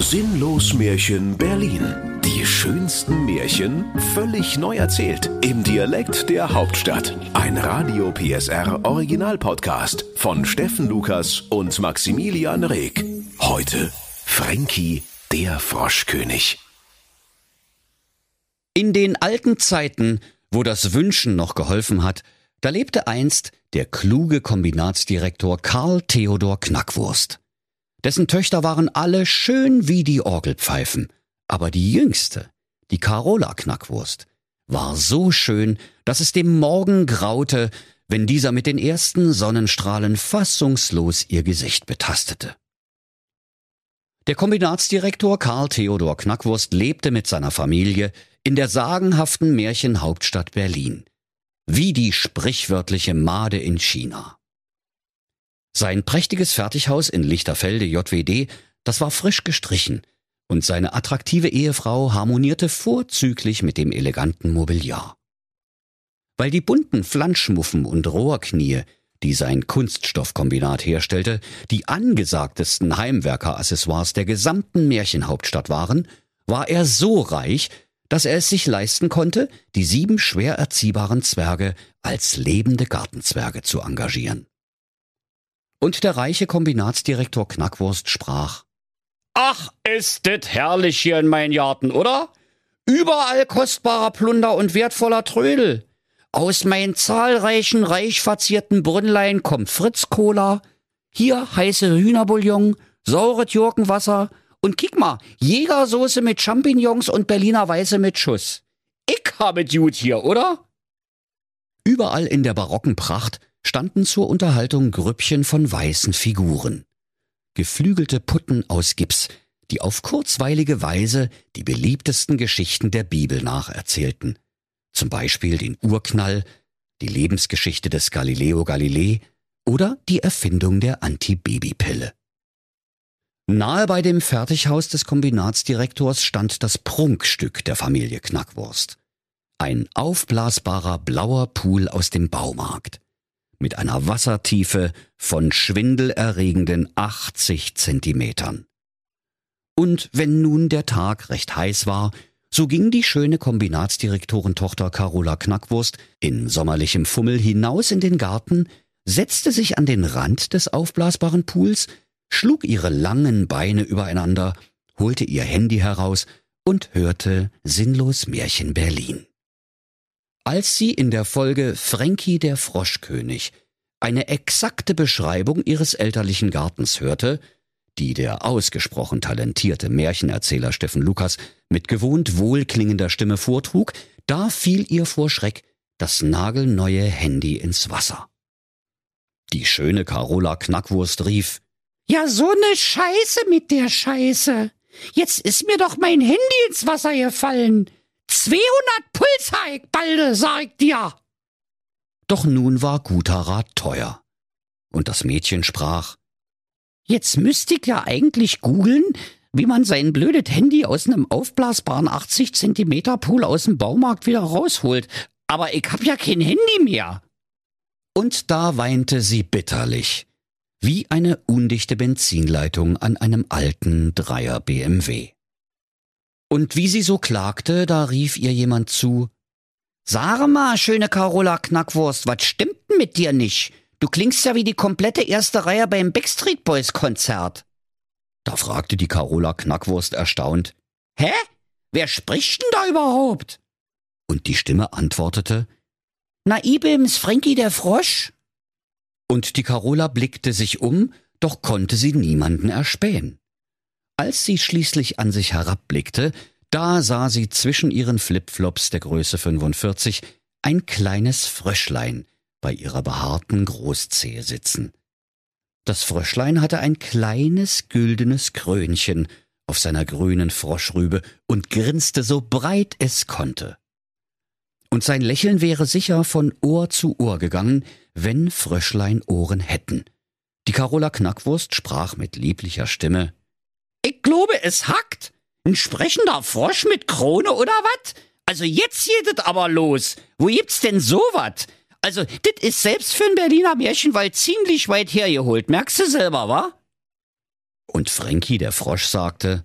Sinnlos Märchen Berlin. Die schönsten Märchen völlig neu erzählt. Im Dialekt der Hauptstadt. Ein Radio PSR Original Podcast von Steffen Lukas und Maximilian Reg. Heute Frankie der Froschkönig. In den alten Zeiten, wo das Wünschen noch geholfen hat, da lebte einst der kluge Kombinatsdirektor Karl Theodor Knackwurst. Dessen Töchter waren alle schön wie die Orgelpfeifen, aber die jüngste, die Carola Knackwurst, war so schön, dass es dem Morgen graute, wenn dieser mit den ersten Sonnenstrahlen fassungslos ihr Gesicht betastete. Der Kombinatsdirektor Karl Theodor Knackwurst lebte mit seiner Familie in der sagenhaften Märchenhauptstadt Berlin, wie die sprichwörtliche Made in China. Sein prächtiges Fertighaus in Lichterfelde JWD, das war frisch gestrichen, und seine attraktive Ehefrau harmonierte vorzüglich mit dem eleganten Mobiliar. Weil die bunten Flanschmuffen und Rohrknie, die sein Kunststoffkombinat herstellte, die angesagtesten Heimwerkeraccessoires der gesamten Märchenhauptstadt waren, war er so reich, dass er es sich leisten konnte, die sieben schwer erziehbaren Zwerge als lebende Gartenzwerge zu engagieren. Und der reiche Kombinatsdirektor Knackwurst sprach. Ach, ist det herrlich hier in meinen Garten, oder? Überall kostbarer Plunder und wertvoller Trödel. Aus meinen zahlreichen reich verzierten Brünnlein kommt Fritz-Cola, hier heiße Hühnerbouillon, saures Gurkenwasser und kick mal, Jägersoße mit Champignons und Berliner Weiße mit Schuss. Ich habe gut hier, oder? Überall in der barocken Pracht standen zur Unterhaltung Grüppchen von weißen Figuren. Geflügelte Putten aus Gips, die auf kurzweilige Weise die beliebtesten Geschichten der Bibel nacherzählten. Zum Beispiel den Urknall, die Lebensgeschichte des Galileo Galilei oder die Erfindung der Antibabypille. Nahe bei dem Fertighaus des Kombinatsdirektors stand das Prunkstück der Familie Knackwurst. Ein aufblasbarer blauer Pool aus dem Baumarkt mit einer Wassertiefe von schwindelerregenden 80 Zentimetern. Und wenn nun der Tag recht heiß war, so ging die schöne Kombinatsdirektorentochter Carola Knackwurst in sommerlichem Fummel hinaus in den Garten, setzte sich an den Rand des aufblasbaren Pools, schlug ihre langen Beine übereinander, holte ihr Handy heraus und hörte sinnlos Märchen Berlin als sie in der Folge Frankie der Froschkönig eine exakte Beschreibung ihres elterlichen Gartens hörte, die der ausgesprochen talentierte Märchenerzähler Steffen Lukas mit gewohnt wohlklingender Stimme vortrug, da fiel ihr vor Schreck das nagelneue Handy ins Wasser. Die schöne Carola Knackwurst rief Ja, so ne Scheiße mit der Scheiße. Jetzt ist mir doch mein Handy ins Wasser gefallen. 200 Puls ich balde, sag ich dir. Doch nun war guter Rat teuer. Und das Mädchen sprach, Jetzt müsste ich ja eigentlich googeln, wie man sein blödes Handy aus einem aufblasbaren 80 Zentimeter Pool aus dem Baumarkt wieder rausholt. Aber ich hab ja kein Handy mehr. Und da weinte sie bitterlich, wie eine undichte Benzinleitung an einem alten Dreier BMW. Und wie sie so klagte, da rief ihr jemand zu, Sag mal, schöne Carola Knackwurst, was stimmt denn mit dir nicht? Du klingst ja wie die komplette erste Reihe beim Backstreet Boys Konzert. Da fragte die Carola Knackwurst erstaunt, Hä? Wer spricht denn da überhaupt? Und die Stimme antwortete, Na, Ibims, Frankie der Frosch. Und die Carola blickte sich um, doch konnte sie niemanden erspähen. Als sie schließlich an sich herabblickte, da sah sie zwischen ihren Flipflops der Größe 45 ein kleines Fröschlein bei ihrer behaarten Großzehe sitzen. Das Fröschlein hatte ein kleines güldenes Krönchen auf seiner grünen Froschrübe und grinste so breit es konnte. Und sein Lächeln wäre sicher von Ohr zu Ohr gegangen, wenn Fröschlein Ohren hätten. Die Carola Knackwurst sprach mit lieblicher Stimme ich glaube, es hackt. Ein sprechender Frosch mit Krone oder wat? Also jetzt geht es aber los. Wo gibt's denn sowas? Also, das ist selbst für ein Berliner Märchenwald ziemlich weit hergeholt. Merkst du selber, wa? Und Frankie, der Frosch, sagte,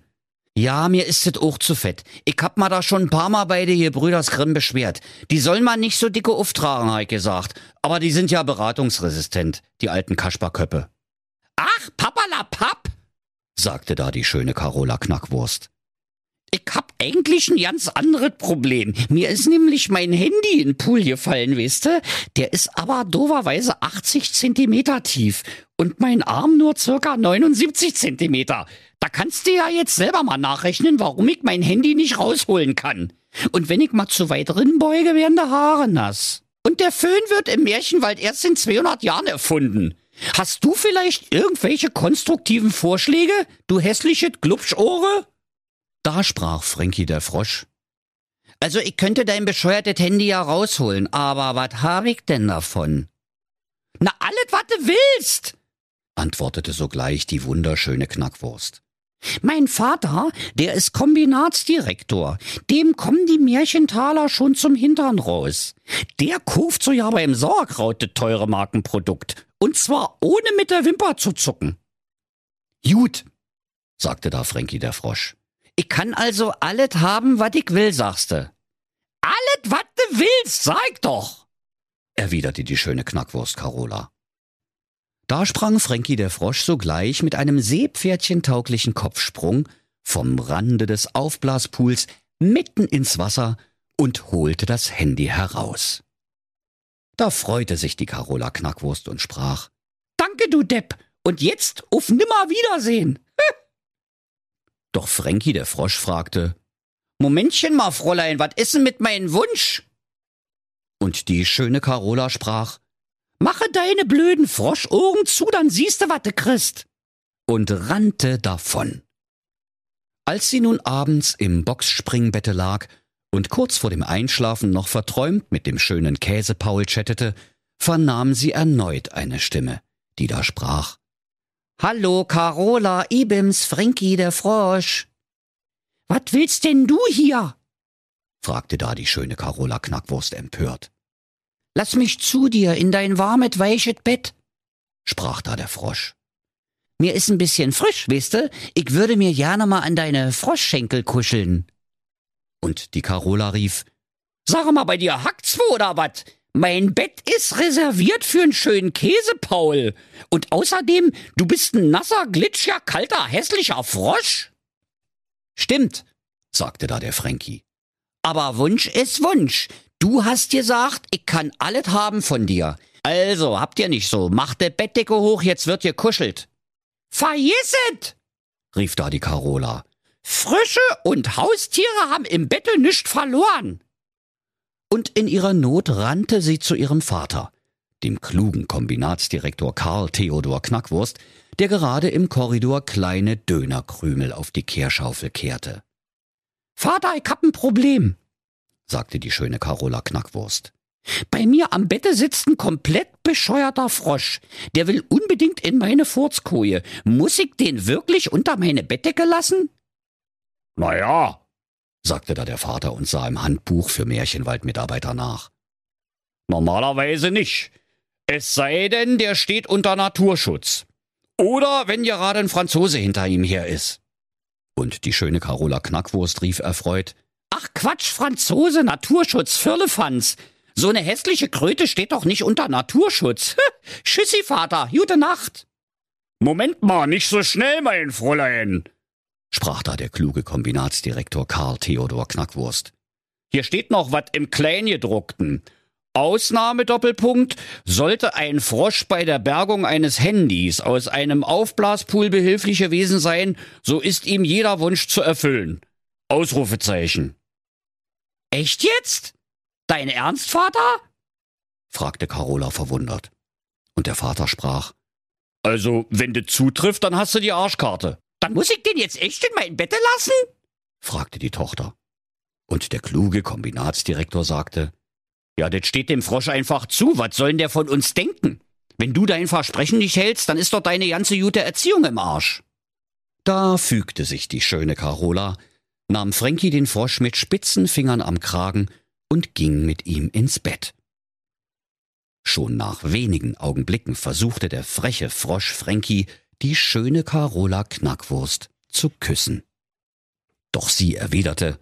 Ja, mir ist es auch zu fett. Ich hab mal da schon ein paar Mal bei dir Brüders Grimm beschwert. Die sollen mal nicht so dicke auftragen, hab ich gesagt. Aber die sind ja beratungsresistent, die alten Kasperköppe. Ach, papalapap, sagte da die schöne Carola Knackwurst. Ich hab eigentlich ein ganz anderes Problem. Mir ist nämlich mein Handy in den Pool gefallen, weißt du? Der ist aber doverweise 80 Zentimeter tief und mein Arm nur circa 79 Zentimeter. Da kannst du ja jetzt selber mal nachrechnen, warum ich mein Handy nicht rausholen kann. Und wenn ich mal zu weit drin beuge, werden die Haare nass. Und der Föhn wird im Märchenwald erst in 200 Jahren erfunden. Hast du vielleicht irgendwelche konstruktiven Vorschläge, du hässliche Glubschohre? Da sprach Frankie der Frosch. Also ich könnte dein bescheuertes Handy ja rausholen, aber was hab ich denn davon? Na, alles, was du willst, antwortete sogleich die wunderschöne Knackwurst. Mein Vater, der ist Kombinatsdirektor. Dem kommen die Märchentaler schon zum Hintern raus. Der kauft so ja beim Sauerkraut das teure Markenprodukt. Und zwar ohne mit der Wimper zu zucken. Gut, sagte da Frankie der Frosch. Ich kann also alles haben, was ich will, sagste. Alles, was du willst, sag doch, erwiderte die schöne Knackwurst Carola. Da sprang Frankie der Frosch sogleich mit einem seepferdchentauglichen Kopfsprung vom Rande des Aufblaspools mitten ins Wasser und holte das Handy heraus. Da freute sich die Carola Knackwurst und sprach, Danke, du Depp, und jetzt auf Nimmerwiedersehen. Doch Frankie der Frosch fragte, Momentchen mal, Fräulein, was ist denn mit meinem Wunsch? Und die schöne Carola sprach, Mache deine blöden Froschohren zu, dann siehst du, was du kriegst. Und rannte davon. Als sie nun abends im Boxspringbette lag und kurz vor dem Einschlafen noch verträumt mit dem schönen Käsepaul chattete, vernahm sie erneut eine Stimme, die da sprach. Hallo, Carola, Ibims, Frankie, der Frosch. Was willst denn du hier? fragte da die schöne Carola Knackwurst empört. Lass mich zu dir in dein warmet, weichet Bett, sprach da der Frosch. Mir ist ein bisschen frisch, weißt Ich würde mir gerne mal an deine Froschschenkel kuscheln. Und die Carola rief, Sag mal, bei dir hackt's wo oder wat? Mein Bett ist reserviert für einen schönen Käse, Paul. Und außerdem, du bist ein nasser, glitschiger, kalter, hässlicher Frosch. Stimmt, sagte da der Frankie. Aber Wunsch ist Wunsch. Du hast gesagt, ich kann alles haben von dir. Also, habt ihr nicht so. Macht der Bettdecke hoch, jetzt wird gekuschelt. Vergisset! rief da die Carola. Frösche und Haustiere haben im Bette nichts verloren und in ihrer Not rannte sie zu ihrem Vater, dem klugen Kombinatsdirektor Karl Theodor Knackwurst, der gerade im Korridor kleine Dönerkrümel auf die Kehrschaufel kehrte. Vater, ich hab ein Problem, sagte die schöne Carola Knackwurst. Bei mir am Bette sitzt ein komplett bescheuerter Frosch. Der will unbedingt in meine Furzkoje. Muss ich den wirklich unter meine Bettdecke lassen? Na ja, sagte da der Vater und sah im Handbuch für Märchenwaldmitarbeiter nach. Normalerweise nicht. Es sei denn, der steht unter Naturschutz. Oder wenn gerade ein Franzose hinter ihm her ist. Und die schöne Carola Knackwurst rief erfreut. Ach Quatsch, Franzose, Naturschutz, Firlefanz. So eine hässliche Kröte steht doch nicht unter Naturschutz. Tschüssi, Vater, gute Nacht. Moment mal, nicht so schnell, mein Fräulein, sprach da der kluge Kombinatsdirektor Karl Theodor Knackwurst. Hier steht noch was im Kleingedruckten. Ausnahmedoppelpunkt, sollte ein Frosch bei der Bergung eines Handys aus einem Aufblaspool behilflich gewesen sein, so ist ihm jeder Wunsch zu erfüllen. Ausrufezeichen. Echt jetzt? Dein Ernst, Vater? fragte Carola verwundert. Und der Vater sprach. Also, wenn du zutrifft, dann hast du die Arschkarte. Dann muss ich den jetzt echt in mein Bette lassen? fragte die Tochter. Und der kluge Kombinatsdirektor sagte, ja, das steht dem Frosch einfach zu. Was soll denn der von uns denken? Wenn du dein Versprechen nicht hältst, dann ist doch deine ganze gute Erziehung im Arsch. Da fügte sich die schöne Carola, nahm Frankie den Frosch mit spitzen Fingern am Kragen und ging mit ihm ins Bett. Schon nach wenigen Augenblicken versuchte der freche Frosch Frankie die schöne Carola Knackwurst zu küssen. Doch sie erwiderte,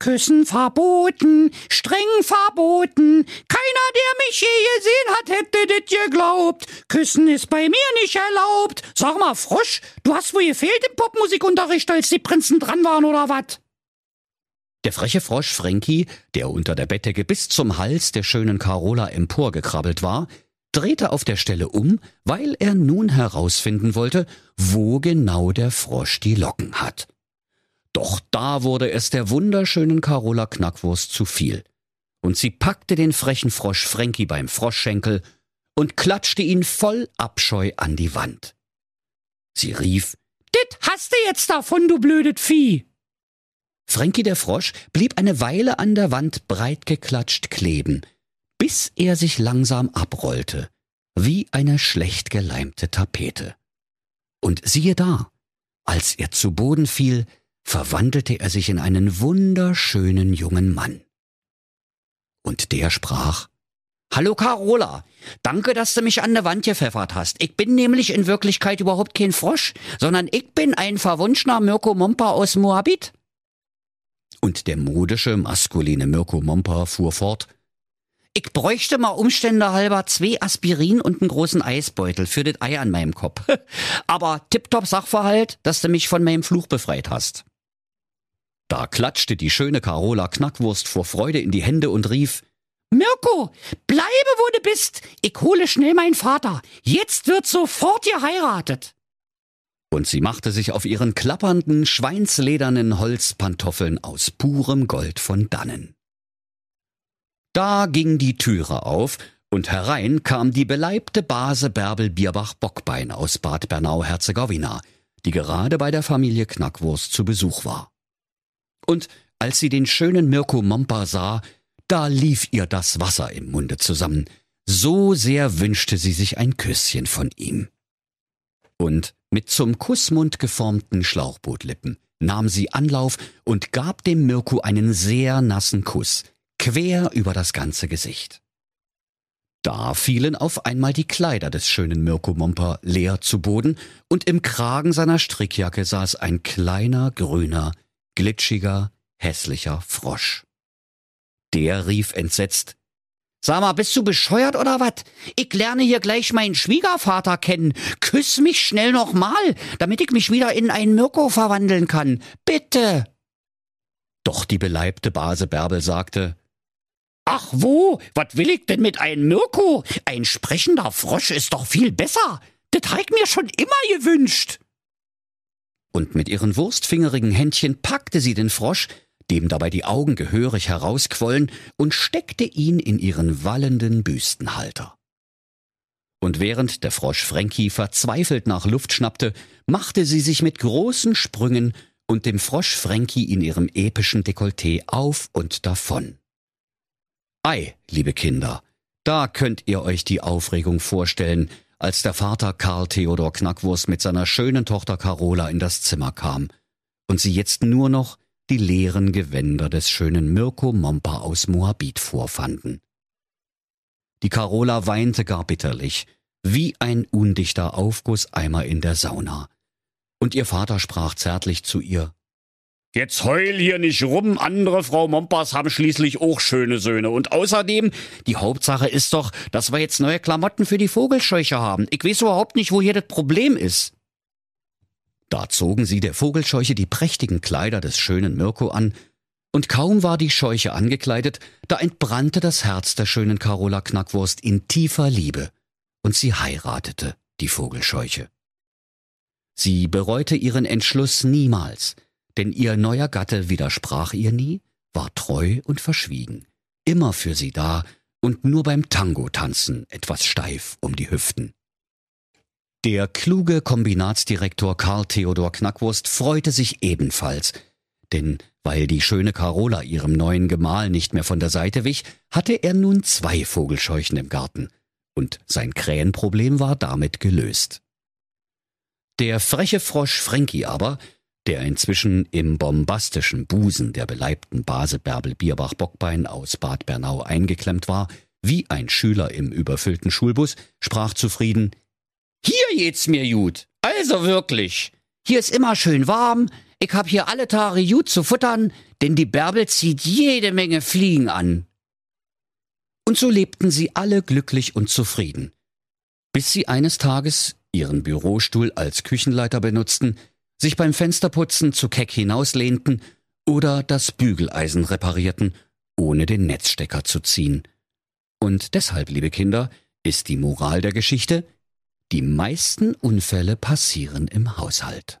Küssen verboten, streng verboten. Keiner, der mich je gesehen hat, hätte das geglaubt. Küssen ist bei mir nicht erlaubt. Sag mal, Frosch, du hast wohl gefehlt im Popmusikunterricht, als die Prinzen dran waren, oder wat? Der freche Frosch Frankie, der unter der Bettdecke bis zum Hals der schönen Carola emporgekrabbelt war, drehte auf der Stelle um, weil er nun herausfinden wollte, wo genau der Frosch die Locken hat. Doch da wurde es der wunderschönen Carola Knackwurst zu viel. Und sie packte den frechen Frosch Frankie beim Froschschenkel und klatschte ihn voll Abscheu an die Wand. Sie rief, Dit hast du jetzt davon, du blödet Vieh! Frankie der Frosch blieb eine Weile an der Wand breit geklatscht kleben, bis er sich langsam abrollte, wie eine schlecht geleimte Tapete. Und siehe da, als er zu Boden fiel, verwandelte er sich in einen wunderschönen jungen Mann. Und der sprach, Hallo Carola, danke, dass du mich an der Wand gepfeffert hast. Ich bin nämlich in Wirklichkeit überhaupt kein Frosch, sondern ich bin ein verwunschener Mirko Mompa aus Moabit. Und der modische, maskuline Mirko Mompa fuhr fort, ich bräuchte mal Umstände halber zwei Aspirin und einen großen Eisbeutel für das Ei an meinem Kopf. Aber tipptopp Sachverhalt, dass du mich von meinem Fluch befreit hast. Da klatschte die schöne Carola Knackwurst vor Freude in die Hände und rief, Mirko, bleibe wo du bist. Ich hole schnell meinen Vater. Jetzt wird sofort geheiratet. Und sie machte sich auf ihren klappernden, schweinsledernen Holzpantoffeln aus purem Gold von dannen. Da ging die Türe auf, und herein kam die beleibte Base Bärbel Bierbach Bockbein aus Bad Bernau-Herzegowina, die gerade bei der Familie Knackwurst zu Besuch war. Und als sie den schönen Mirko Mompa sah, da lief ihr das Wasser im Munde zusammen, so sehr wünschte sie sich ein Küsschen von ihm. Und mit zum Kussmund geformten Schlauchbootlippen nahm sie Anlauf und gab dem Mirko einen sehr nassen Kuss, quer über das ganze Gesicht. Da fielen auf einmal die Kleider des schönen Mirko Momper leer zu Boden, und im Kragen seiner Strickjacke saß ein kleiner, grüner, glitschiger, hässlicher Frosch. Der rief entsetzt Sag mal, bist du bescheuert oder wat? Ich lerne hier gleich meinen Schwiegervater kennen. Küss mich schnell noch mal, damit ich mich wieder in einen Mirko verwandeln kann. Bitte. Doch die beleibte Base Bärbel sagte, Ach wo, wat will ich denn mit einem Mirko? Ein sprechender Frosch ist doch viel besser. Das hab ich mir schon immer gewünscht. Und mit ihren wurstfingerigen Händchen packte sie den Frosch, dem dabei die Augen gehörig herausquollen, und steckte ihn in ihren wallenden Büstenhalter. Und während der Frosch Frankie verzweifelt nach Luft schnappte, machte sie sich mit großen Sprüngen und dem Frosch Frankie in ihrem epischen Dekolleté auf und davon. Ei, liebe Kinder, da könnt ihr euch die Aufregung vorstellen, als der Vater Karl Theodor Knackwurst mit seiner schönen Tochter Carola in das Zimmer kam und sie jetzt nur noch die leeren Gewänder des schönen Mirko Mompa aus Moabit vorfanden. Die Carola weinte gar bitterlich, wie ein undichter Aufgusseimer in der Sauna. Und ihr Vater sprach zärtlich zu ihr, Jetzt heul hier nicht rum, andere Frau Mompas haben schließlich auch schöne Söhne. Und außerdem, die Hauptsache ist doch, dass wir jetzt neue Klamotten für die Vogelscheuche haben. Ich weiß überhaupt nicht, wo hier das Problem ist. Da zogen sie der Vogelscheuche die prächtigen Kleider des schönen Mirko an, und kaum war die Scheuche angekleidet, da entbrannte das Herz der schönen Carola Knackwurst in tiefer Liebe, und sie heiratete die Vogelscheuche. Sie bereute ihren Entschluss niemals, denn ihr neuer Gatte widersprach ihr nie, war treu und verschwiegen, immer für sie da und nur beim Tango-Tanzen etwas steif um die Hüften. Der kluge Kombinatsdirektor Karl Theodor Knackwurst freute sich ebenfalls, denn weil die schöne Carola ihrem neuen Gemahl nicht mehr von der Seite wich, hatte er nun zwei Vogelscheuchen im Garten, und sein Krähenproblem war damit gelöst. Der freche Frosch Frankie aber der inzwischen im bombastischen Busen der beleibten Base Bärbel Bierbach Bockbein aus Bad Bernau eingeklemmt war, wie ein Schüler im überfüllten Schulbus, sprach zufrieden Hier geht's mir gut. Also wirklich. Hier ist immer schön warm, Ich hab hier alle Tage gut zu futtern, denn die Bärbel zieht jede Menge Fliegen an. Und so lebten sie alle glücklich und zufrieden, bis sie eines Tages ihren Bürostuhl als Küchenleiter benutzten, sich beim Fensterputzen zu keck hinauslehnten oder das Bügeleisen reparierten, ohne den Netzstecker zu ziehen. Und deshalb, liebe Kinder, ist die Moral der Geschichte, die meisten Unfälle passieren im Haushalt.